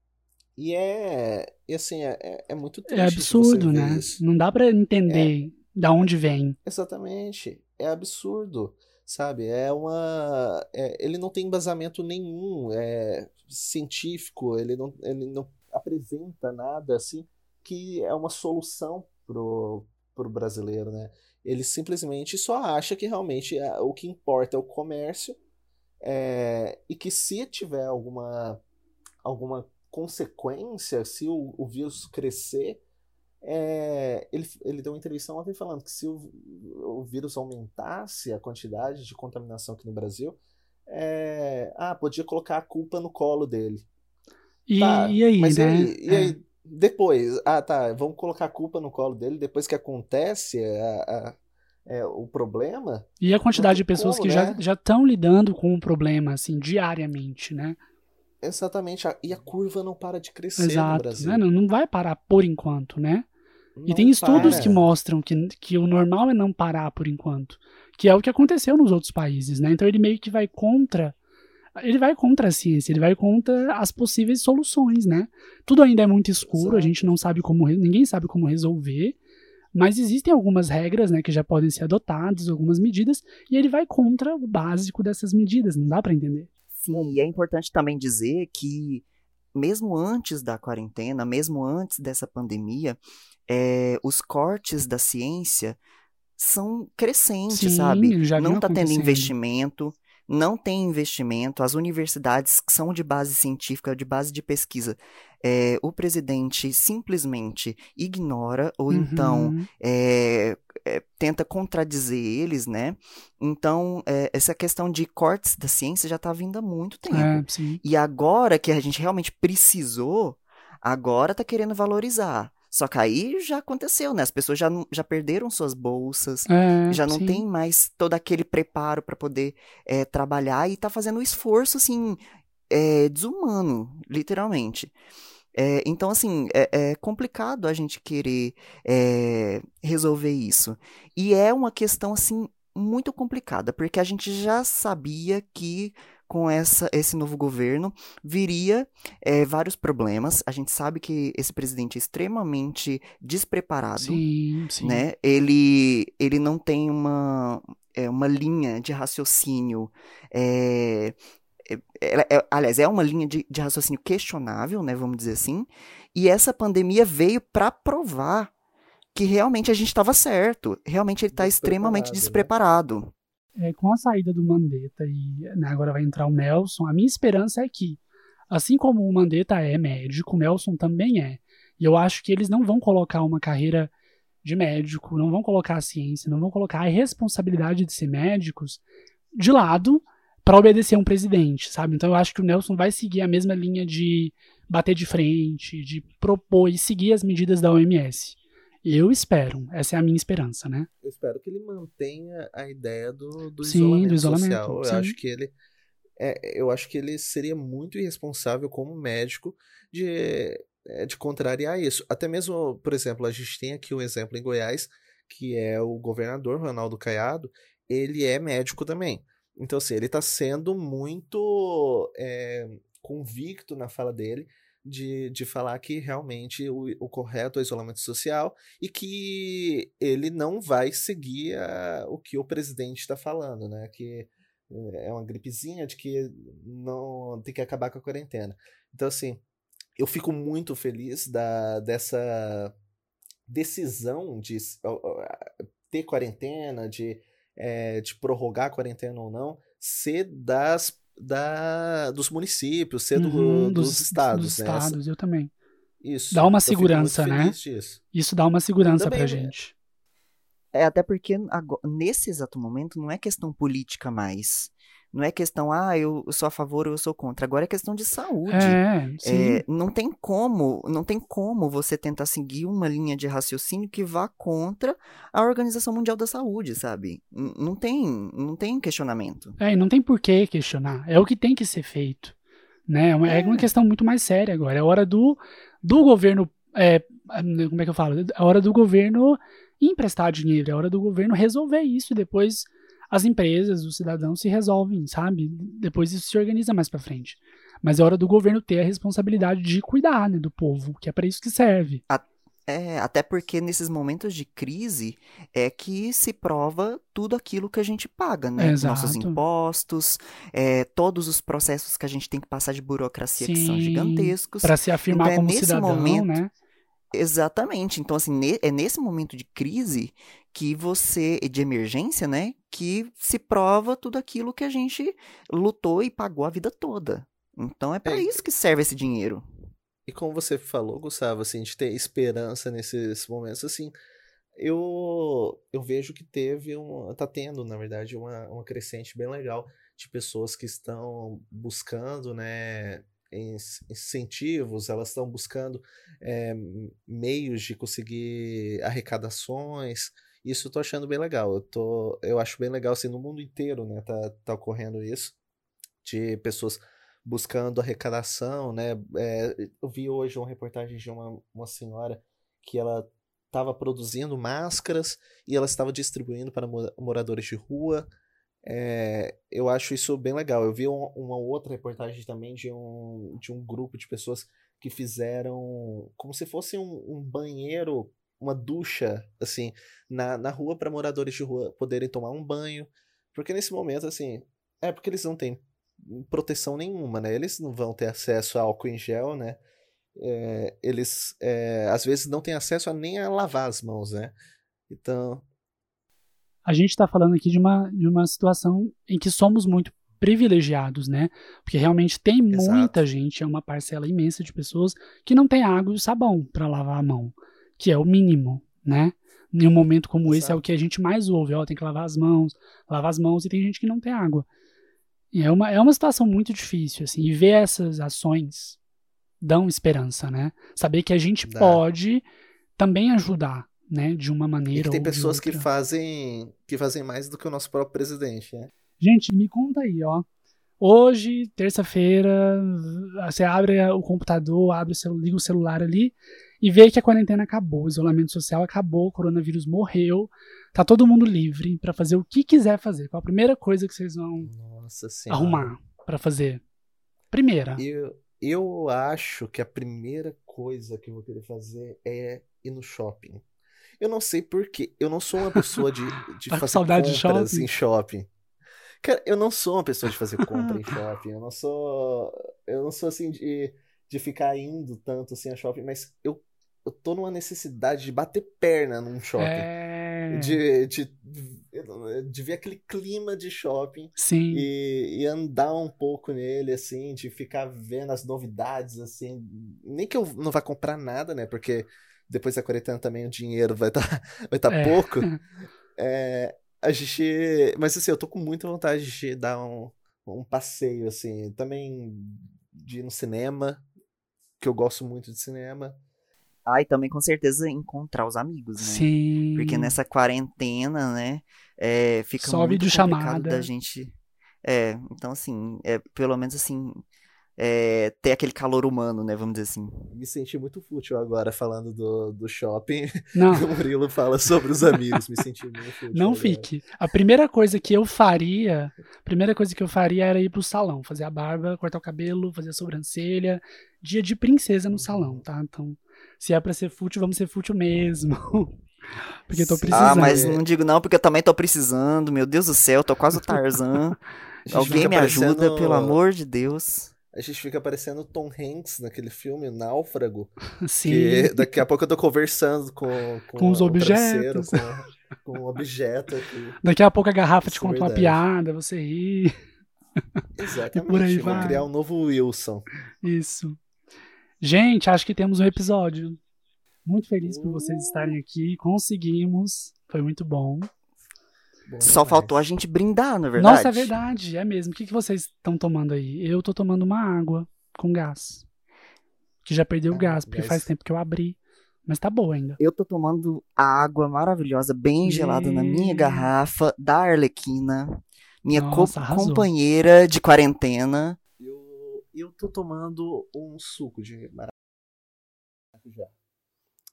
E é, e assim, é, é, é muito triste. É absurdo, né? Isso. Não dá para entender é, da onde vem. Exatamente. É absurdo, sabe? É uma. É, ele não tem embasamento nenhum é, científico, ele não, ele não apresenta nada assim que é uma solução pro, pro brasileiro, né? Ele simplesmente só acha que realmente é, o que importa é o comércio é, e que se tiver alguma, alguma consequência, se o, o vírus crescer, é, ele, ele deu uma entrevista ontem falando que se o, o vírus aumentasse a quantidade de contaminação aqui no Brasil, é, ah, podia colocar a culpa no colo dele. E, tá, e aí, mas né? E aí, é. Depois, ah tá, vamos colocar a culpa no colo dele depois que acontece a, a, é, o problema. E a quantidade de pessoas como, que né? já estão lidando com o problema, assim, diariamente, né? Exatamente, e a curva não para de crescer Exato, no Brasil. Né? Não, não vai parar por enquanto, né? Não e tem estudos para. que mostram que, que o normal é não parar por enquanto. Que é o que aconteceu nos outros países, né? Então ele meio que vai contra ele vai contra a ciência, ele vai contra as possíveis soluções, né? Tudo ainda é muito escuro, Exato. a gente não sabe como, ninguém sabe como resolver, mas existem algumas regras, né, que já podem ser adotadas, algumas medidas, e ele vai contra o básico dessas medidas, não dá para entender. Sim, e é importante também dizer que mesmo antes da quarentena, mesmo antes dessa pandemia, é, os cortes da ciência são crescentes, Sim, sabe? não está tendo investimento, não tem investimento. As universidades que são de base científica, de base de pesquisa, é, o presidente simplesmente ignora ou então Uhum. é, é, tenta contradizer eles, né? Então, é, essa questão de cortes da ciência já está vindo há muito tempo. É, sim. E agora que a gente realmente precisou, agora tá querendo valorizar. Só que aí já aconteceu, né? As pessoas já, já perderam suas bolsas, É, já não sim. tem mais todo aquele preparo para poder é, trabalhar e tá fazendo um esforço, assim, é, desumano, literalmente. É, então, assim, é, é complicado a gente querer é, resolver isso. E é uma questão, assim, muito complicada, porque a gente já sabia que com essa, esse novo governo viria é, vários problemas. A gente sabe que esse presidente é extremamente despreparado Sim, sim. né? Ele, ele não tem uma, é, uma linha de raciocínio. É, é- ela é- aliás, é uma linha de, de raciocínio questionável, né? Vamos dizer assim. E essa pandemia veio para provar que realmente a gente estava certo. Realmente ele está extremamente Despreparado, né? É, com a saída do Mandetta e né, agora vai entrar o Nelson, a minha esperança é que, assim como o Mandetta é médico, o Nelson também é. E eu acho que eles não vão colocar uma carreira de médico, não vão colocar a ciência, não vão colocar a responsabilidade de ser médicos de lado para obedecer um presidente, sabe? Então eu acho que o Nelson vai seguir a mesma linha de bater de frente, de propor e seguir as medidas da OMS. Eu espero, essa é a minha esperança, né? Eu espero que ele mantenha a ideia do, do Sim, isolamento, do isolamento, social. sim. Eu acho que ele é, eu acho que ele seria muito irresponsável como médico de, é, de contrariar isso. Até mesmo, por exemplo, a gente tem aqui um exemplo em Goiás, que é o governador Ronaldo Caiado, ele é médico também. Então, assim, ele está sendo muito é, convicto na fala dele de, de falar que realmente o, o correto é o isolamento social e que ele não vai seguir a- o que o presidente está falando, né? Que é uma gripezinha de que não tem que acabar com a quarentena. Então, assim, eu fico muito feliz da, dessa decisão de ter quarentena, de, é, de prorrogar a quarentena ou não, ser das da, dos municípios, ser do- Uhum, dos, estados, dos né? estados, eu também. Isso. Dá uma segurança, né? disso. Isso dá uma segurança Também, pra né? gente. É, até porque ago- nesse exato momento não é questão política mais. Não é questão, ah, eu sou a favor ou eu sou contra. Agora é questão de saúde. É. É, não tem como, não tem como você tentar seguir uma linha de raciocínio que vá contra a Organização Mundial da Saúde, sabe? N- Não tem, não tem questionamento. É, e não tem por que questionar. É o que tem que ser feito. Né? É uma, é uma questão muito mais séria agora. É hora do, do governo. é, como é que eu falo? É hora do governo emprestar dinheiro. É hora do governo resolver isso. E depois as empresas, os cidadãos se resolvem, sabe? Depois isso se organiza mais pra frente. Mas é hora do governo ter a responsabilidade de cuidar né, do povo, que é pra isso que serve. É, até porque nesses momentos de crise é que se prova tudo aquilo que a gente paga, né? Nossos Exato. impostos, é, todos os processos que a gente tem que passar de burocracia que são Sim, gigantescos. Pra se afirmar Então é como nesse cidadão, momento né? Exatamente. Então, assim, é nesse momento de crise que você, de emergência, né, que se prova tudo aquilo que a gente lutou e pagou a vida toda. Então é pra É. isso que serve esse dinheiro. E como você falou, Gustavo, assim, de ter esperança nesses momentos, assim, eu, eu vejo que teve um, tá tendo, na verdade, uma, uma crescente bem legal de pessoas que estão buscando, né, incentivos, elas estão buscando é, meios de conseguir arrecadações. Isso eu tô achando bem legal. Eu tô, eu acho bem legal, assim, no mundo inteiro, né, tá, tá ocorrendo isso, de pessoas buscando arrecadação, né? É, eu vi hoje uma reportagem de uma, uma senhora que ela estava produzindo máscaras e ela estava distribuindo para mo- moradores de rua. É, eu acho isso bem legal. Eu vi um- uma outra reportagem também de um, de um grupo de pessoas que fizeram como se fosse um, um banheiro, uma ducha, assim, na, na rua para moradores de rua poderem tomar um banho. Porque nesse momento, assim, é porque eles não têm proteção nenhuma, né? Eles não vão ter acesso a álcool em gel, né? É, eles é, às vezes não têm acesso a nem a lavar as mãos, né? Então, a gente está falando aqui de uma, de uma situação em que somos muito privilegiados, né? Porque realmente tem Exato. muita gente, é uma parcela imensa de pessoas que não tem água e sabão para lavar a mão, que é o mínimo, né? Em um momento como esse é o Exato. que a gente mais ouve, ó, tem que lavar as mãos, lavar as mãos e tem gente que não tem água. E é uma, é uma situação muito difícil, assim, e ver essas ações dão esperança, né? Saber que a gente Dá. pode também ajudar, né? De uma E maneira que tem pessoas que fazem, que fazem mais do que o nosso próprio presidente, né? Gente, me conta aí, ó. Hoje, terça-feira, você abre o computador, abre o celu- liga o celular ali e vê que a quarentena acabou, o isolamento social acabou, o coronavírus morreu, tá todo mundo livre pra fazer o que quiser fazer. Qual a primeira coisa que vocês vão arrumar pra fazer? Primeira. Eu, eu acho que a primeira coisa que eu vou querer fazer é ir no shopping. Eu não sei por quê. Eu não sou uma pessoa de, de Tá fazer saudade de compras shopping? em shopping. Cara, eu não sou uma pessoa de fazer compra em shopping. Eu não sou. Eu não sou assim de, de ficar indo tanto assim a shopping, mas eu, eu tô numa necessidade de bater perna num shopping. É... De, de, de ver aquele clima de shopping Sim. e, e andar um pouco nele, assim, de ficar vendo as novidades, assim. Nem que eu não vá comprar nada, né? Porque depois da quarentena também o dinheiro vai estar vai tá É. pouco. É, a gente. Mas assim, eu tô com muita vontade de dar um, um passeio, assim. Também de ir no cinema, que eu gosto muito de cinema. Ah, e também com certeza encontrar os amigos, né? Sim. Porque nessa quarentena, né, é, fica Só muito complicado da gente... É, então assim, é, pelo menos assim, é, ter aquele calor humano, né, vamos dizer assim. Me senti muito fútil agora falando do, do shopping. Não, O Murilo fala sobre os amigos. Me senti muito fútil. não agora. fique. A primeira coisa que eu faria, a primeira coisa que eu faria era ir pro salão, fazer a barba, cortar o cabelo, fazer a sobrancelha. Dia de princesa no salão, tá? Então, se é pra ser fútil, vamos ser fútil mesmo. Porque eu tô Sim. precisando. Ah, mas não digo não, porque eu também tô precisando, meu Deus do céu, tô quase o Tarzan. Alguém me ajuda, parecendo- pelo amor de Deus. A gente fica parecendo Tom Hanks naquele filme Sim. Náufrago. Que daqui a pouco eu tô conversando com, com, Com os objetos. parceiro, Com, com um objeto aqui. Daqui a pouco a garrafa te é conta uma piada, você ri. Exatamente. por aí Vou vai. criar um novo Wilson. Isso. Gente, acho que temos um episódio. Muito feliz por vocês estarem aqui. Conseguimos. Foi muito bom. Bom Só demais. faltou a gente brindar, não é verdade? Nossa, é verdade, é mesmo. O que, que vocês estão tomando aí? Eu tô tomando uma água com gás. Que já perdeu o Ah, gás, porque gás. faz tempo que eu abri. Mas tá boa ainda. Eu tô tomando a água maravilhosa, bem gelada na minha garrafa, da Arlequina, minha co- Nossa, arrasou. companheira de quarentena. Eu, eu tô tomando um suco de maracujá.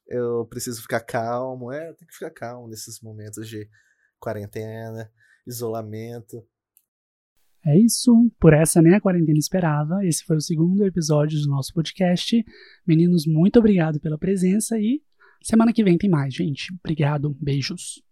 Eu preciso ficar calmo. É, tem que ficar calmo nesses momentos de quarentena, isolamento. É isso. Por essa nem a quarentena esperava. Esse foi o segundo episódio do nosso podcast. Meninos, muito obrigado pela presença e semana que vem tem mais, gente. Obrigado. Beijos.